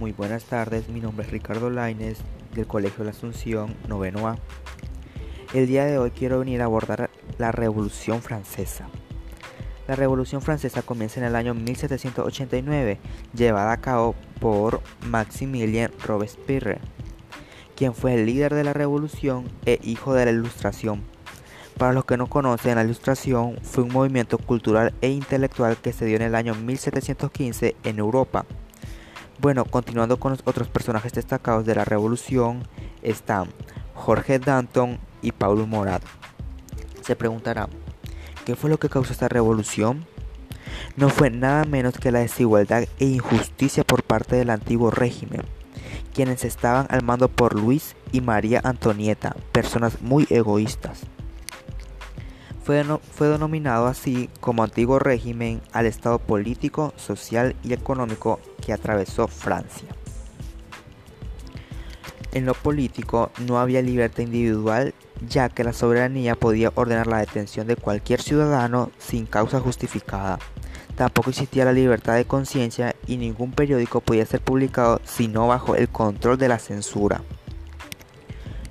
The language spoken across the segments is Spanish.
Muy buenas tardes, mi nombre es Ricardo Laines del Colegio La Asunción, noveno A. El día de hoy quiero venir a abordar la Revolución Francesa. La Revolución Francesa comienza en el año 1789, llevada a cabo por Maximilien Robespierre, quien fue el líder de la revolución e hijo de la Ilustración. Para los que no conocen, la Ilustración fue un movimiento cultural e intelectual que se dio en el año 1715 en Europa bueno, continuando con los otros personajes destacados de la revolución están Jorge Danton y Paulo Morado. Se preguntará, ¿qué fue lo que causó esta revolución? No fue nada menos que la desigualdad e injusticia por parte del antiguo régimen, quienes estaban al mando por Luis y María Antonieta, personas muy egoístas. Fue, denominado así como antiguo régimen al estado político, social y económico que atravesó Francia. En lo político no había libertad individual ya que la soberanía podía ordenar la detención de cualquier ciudadano sin causa justificada. Tampoco existía la libertad de conciencia y ningún periódico podía ser publicado sino bajo el control de la censura.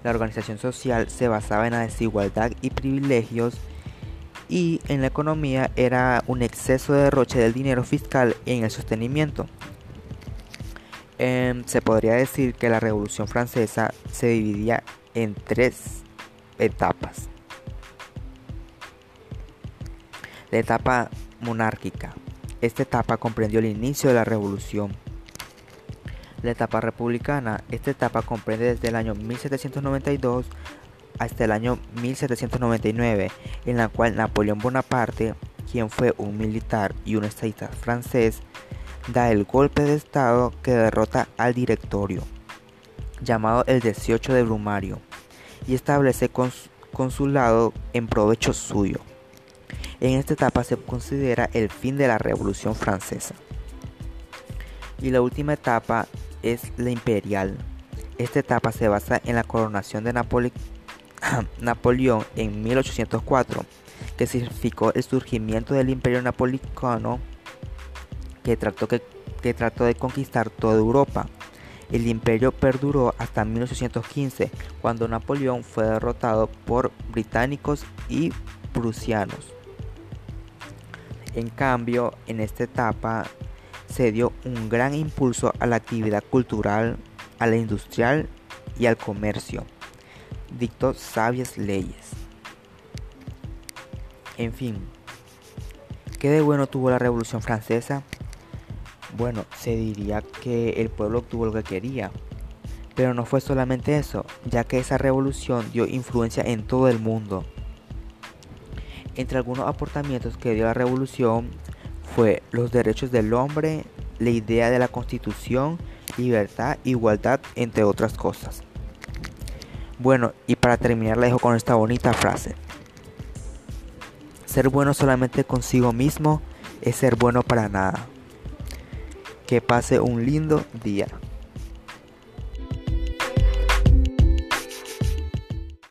La organización social se basaba en la desigualdad y privilegios y en la economía era un exceso de derroche del dinero fiscal en el sostenimiento. Em, se podría decir que la Revolución Francesa se dividía en tres etapas. La etapa monárquica. Esta etapa comprendió el inicio de la revolución. La etapa republicana. Esta etapa comprende desde el año 1792 hasta el año 1799, en la cual Napoleón Bonaparte, quien fue un militar y un estadista francés, da el golpe de Estado que derrota al directorio, llamado el 18 de Brumario, y establece consulado en provecho suyo. En esta etapa se considera el fin de la Revolución Francesa. Y la última etapa es la imperial. Esta etapa se basa en la coronación de Napoleón en 1804, que significó el surgimiento del imperio napolitano que trató, que, trató de conquistar toda Europa. El imperio perduró hasta 1815, cuando Napoleón fue derrotado por británicos y prusianos. En cambio, en esta etapa se dio un gran impulso a la actividad cultural, a la industrial y al comercio. Dictó sabias leyes. En fin, ¿qué de bueno tuvo la Revolución Francesa? Bueno, se diría que el pueblo obtuvo lo que quería. Pero no fue solamente eso, ya que esa revolución dio influencia en todo el mundo. Entre algunos aportamientos que dio la revolución fue los derechos del hombre, la idea de la constitución, libertad, igualdad, entre otras cosas. Bueno, y para terminar la dejo con esta bonita frase. Ser bueno solamente consigo mismo es ser bueno para nada. Que pase un lindo día.